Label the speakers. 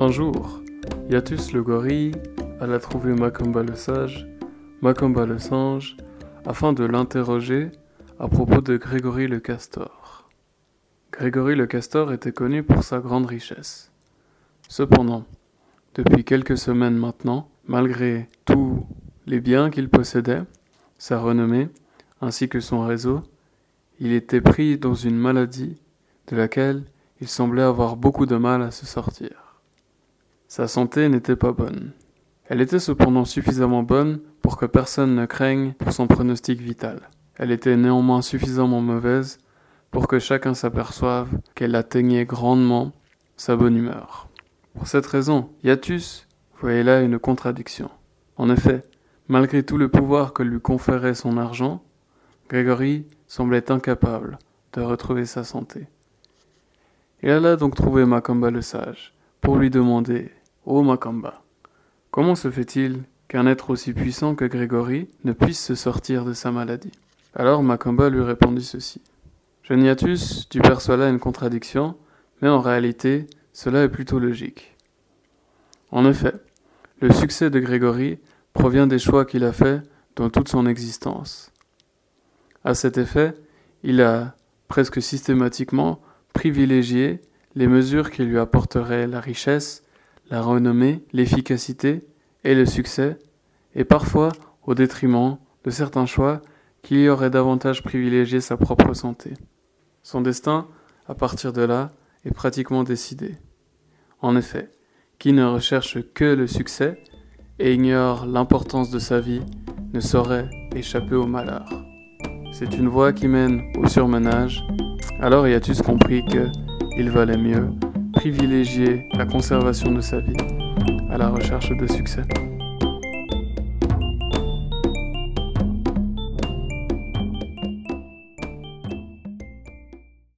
Speaker 1: Un jour, Yatus le gorille alla trouver Macamba le sage, Macamba le singe, afin de l'interroger à propos de Grégory le castor. Grégory le castor était connu pour sa grande richesse. Cependant, depuis quelques semaines maintenant, malgré tous les biens qu'il possédait, sa renommée, ainsi que son réseau, il était pris dans une maladie de laquelle il semblait avoir beaucoup de mal à se sortir. Sa santé n'était pas bonne. Elle était cependant suffisamment bonne pour que personne ne craigne pour son pronostic vital. Elle était néanmoins suffisamment mauvaise pour que chacun s'aperçoive qu'elle atteignait grandement sa bonne humeur. Pour cette raison, Yatus voyait là une contradiction. En effet, malgré tout le pouvoir que lui conférait son argent, Grégory semblait incapable de retrouver sa santé. Il alla donc trouver Macamba le sage pour lui demander Ô Makamba, comment se fait-il qu'un être aussi puissant que Grégory ne puisse se sortir de sa maladie? Alors Makamba lui répondit ceci. Geniatus, tu perçois là une contradiction, mais en réalité, cela est plutôt logique. En effet, le succès de Grégory provient des choix qu'il a faits dans toute son existence. À cet effet, il a presque systématiquement privilégié les mesures qui lui apporteraient la richesse la renommée, l'efficacité et le succès, et parfois au détriment de certains choix qui y auraient davantage privilégié sa propre santé. Son destin, à partir de là, est pratiquement décidé. En effet, qui ne recherche que le succès et ignore l'importance de sa vie ne saurait échapper au malheur. C'est une voie qui mène au surmenage, alors Iatus compris que il valait mieux privilégier la conservation de sa vie à la recherche de succès.